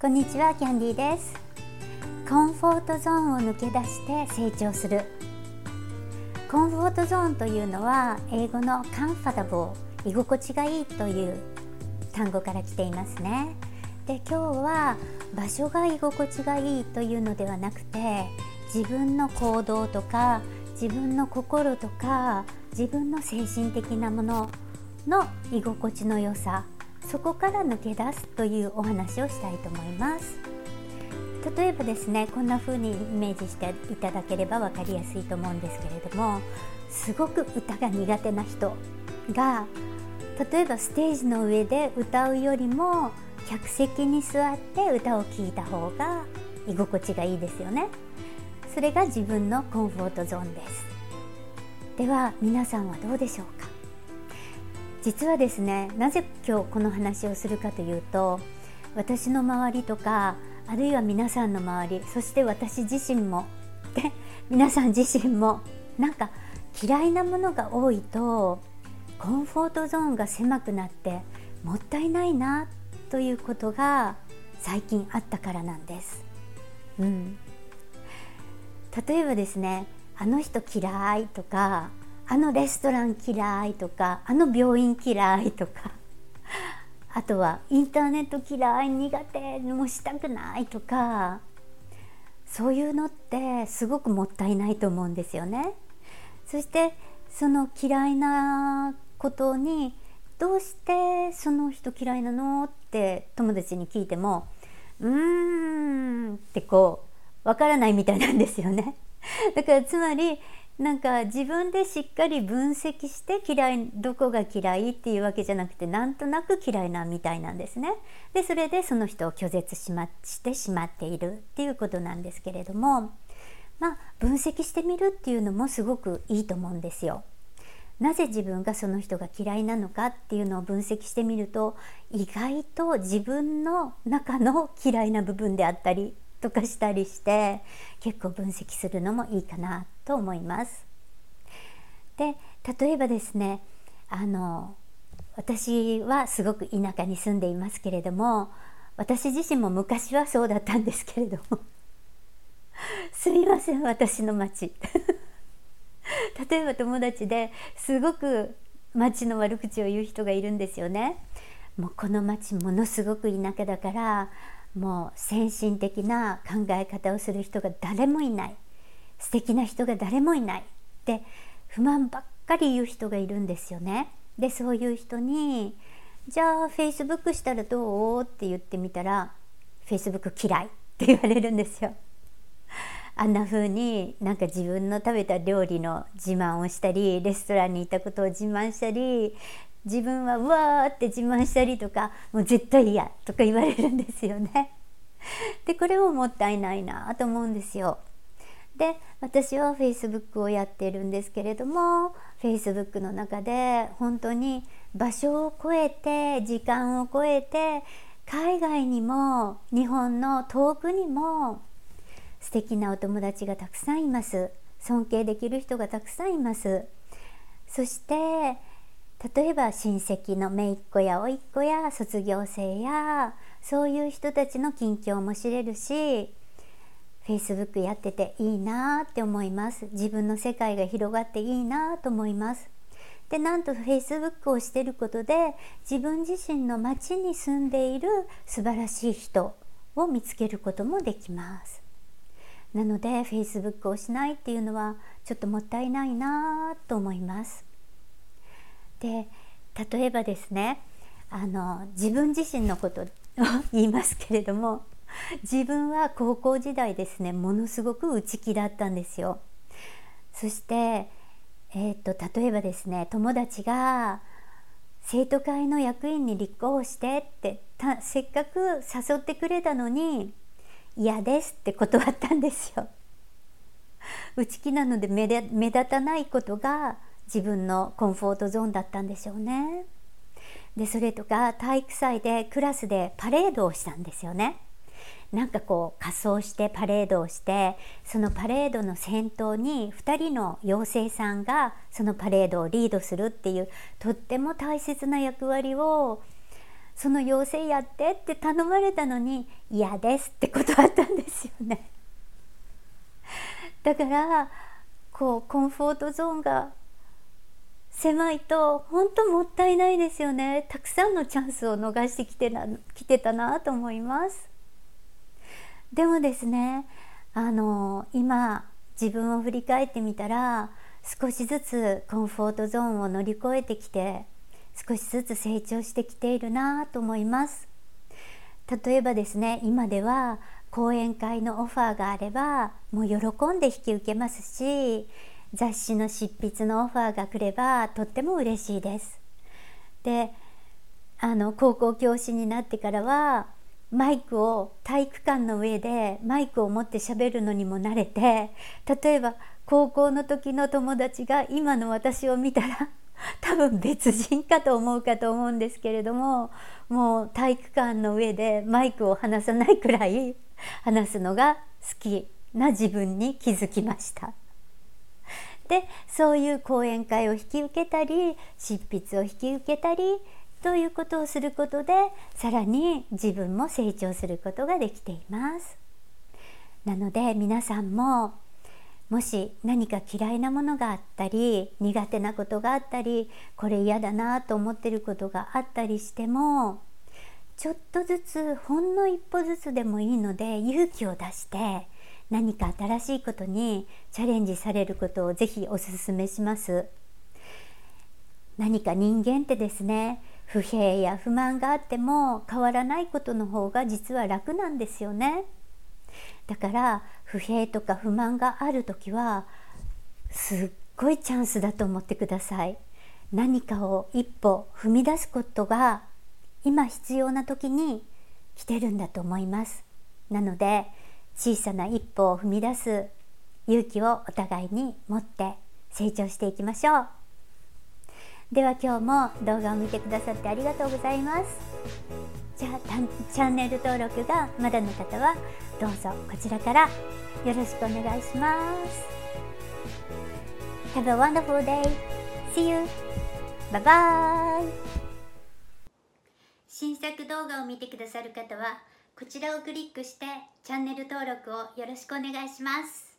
こんにちはキャンディーです。コンフォートゾーンを抜け出して成長する。コンフォートゾーンというのは英語のカンファタボー居心地がいいという単語から来ていますね。で今日は場所が居心地がいいというのではなくて自分の行動とか自分の心とか自分の精神的なものの居心地の良さそこから抜け出すというお話をしたいと思います。例えばですねこんな風にイメージしていただければ分かりやすいと思うんですけれどもすごく歌が苦手な人が例えばステージの上で歌うよりも客席に座って歌を聴いた方が居心地がいいですよね。それが自分のコンフォートゾーンです。では皆さんはどうでしょうか？実はですねなぜ今日この話をするかというと私の周りとかあるいは皆さんの周りそして私自身もで皆さん自身もなんか嫌いなものが多いとコンフォートゾーンが狭くなってもったいないなということが最近あったからなんです。うん、例えばですねあの人嫌いとかあのレストラン嫌いとかあの病院嫌いとか あとはインターネット嫌い苦手もしたくないとかそういうのってすごくもったいないと思うんですよね。そしてその嫌いなことにどうしてその人嫌いなのって友達に聞いてもうーんってこうわからないみたいなんですよね。だからつまりなんか自分でしっかり分析して嫌いどこが嫌いっていうわけじゃなくてなんとなく嫌いなみたいなんですね。でそれでその人を拒絶し,、ま、してしまっているっていうことなんですけれどもまあ分析してみるっていうのもすごくいいと思うんですよ。なぜ自分がその人が嫌いなのかっていうのを分析してみると意外と自分の中の嫌いな部分であったりとかしたりして結構分析するのもいいかなと思います。で例えばですねあの私はすごく田舎に住んでいますけれども私自身も昔はそうだったんですけれども すみません私の町 例えば友達ですごく町の悪口を言う人がいるんですよね。もうこの町ものすごく田舎だからもう先進的な考え方をする人が誰もいない素敵な人が誰もいないって不満ばっかり言う人がいるんですよね。でそういう人に「じゃあフェイスブックしたらどう?」って言ってみたら「フェイスブック嫌い」って言われるんですよ。あんな風になんか自分の食べた料理の自慢をしたりレストランに行ったことを自慢したり自分はうわーって自慢したりとかもう絶対嫌とか言われるんですよね。でこれももったいないなと思うんですよ。で私は Facebook をやってるんですけれども Facebook の中で本当に場所を超えて時間を超えて海外にも日本の遠くにも素敵なお友達がたくさんいます尊敬できる人がたくさんいますそして例えば親戚の姪っ子や甥っ子や卒業生やそういう人たちの近況も知れるし Facebook やってていいなって思います。自分の世界が広がっていいなと思います。でなんと Facebook をしてることで自分自身の町に住んでいる素晴らしい人を見つけることもできます。なので Facebook をしないっていうのはちょっともったいないなと思います。で例えばですねあの自分自身のことを 言いますけれども自分は高校時代ですねものすごく内気だったんですよ。そして、えーと、例えばですね友達が生徒会の役員に立候補してってせっかく誘ってくれたのに嫌ですって断ったんですよ。内気なので目立たないことが自分のコンフォートゾーンだったんでしょうね。でそれとか体育祭でクラスでパレードをしたんですよね。なんかこう仮装してパレードをしてそのパレードの先頭に2人の妖精さんがそのパレードをリードするっていうとっても大切な役割をその要請やってって頼まれたのに嫌ですって断ったんですよねだからこうコンフォートゾーンが狭いと本当もったいないですよね。たくさんのチャンスを逃してきてなきてたなと思います。でもですねあの今自分を振り返ってみたら少しずつコンフォートゾーンを乗り越えてきて少しずつ成長してきているなと思います。例えばですね今では講演会のオファーがあればもう喜んで引き受けますし雑誌の執筆のオファーが来ればとっても嬉しいです。であの高校教師になってからはマイクを体育館の上でマイクを持ってしゃべるのにも慣れて例えば高校の時の友達が今の私を見たら 多分別人かと思うかと思うんですけれどももう体育館の上でマイクを離さないくらい話すのが好きな自分に気づきました。でそういう講演会を引き受けたり執筆を引き受けたりということをすることでさらに自分も成長することができています。なので皆さんももし何か嫌いなものがあったり苦手なことがあったりこれ嫌だなと思ってることがあったりしてもちょっとずつほんの一歩ずつでもいいので勇気を出して何か新しいことにチャレンジされることをぜひお勧めします。何か人間ってですね不平や不満があっても変わらないことの方が実は楽なんですよね。だから不平とか不満がある時はすっごいチャンスだと思ってください何かを一歩踏み出すことが今必要な時に来てるんだと思いますなので小さな一歩を踏み出す勇気をお互いに持って成長していきましょうでは今日も動画を見てくださってありがとうございますじゃあチャンネル登録がまだの方はどうぞこちらからよろしくお願いします Have a wonderful day! See you! Bye bye! 新作動画を見てくださる方はこちらをクリックしてチャンネル登録をよろしくお願いします。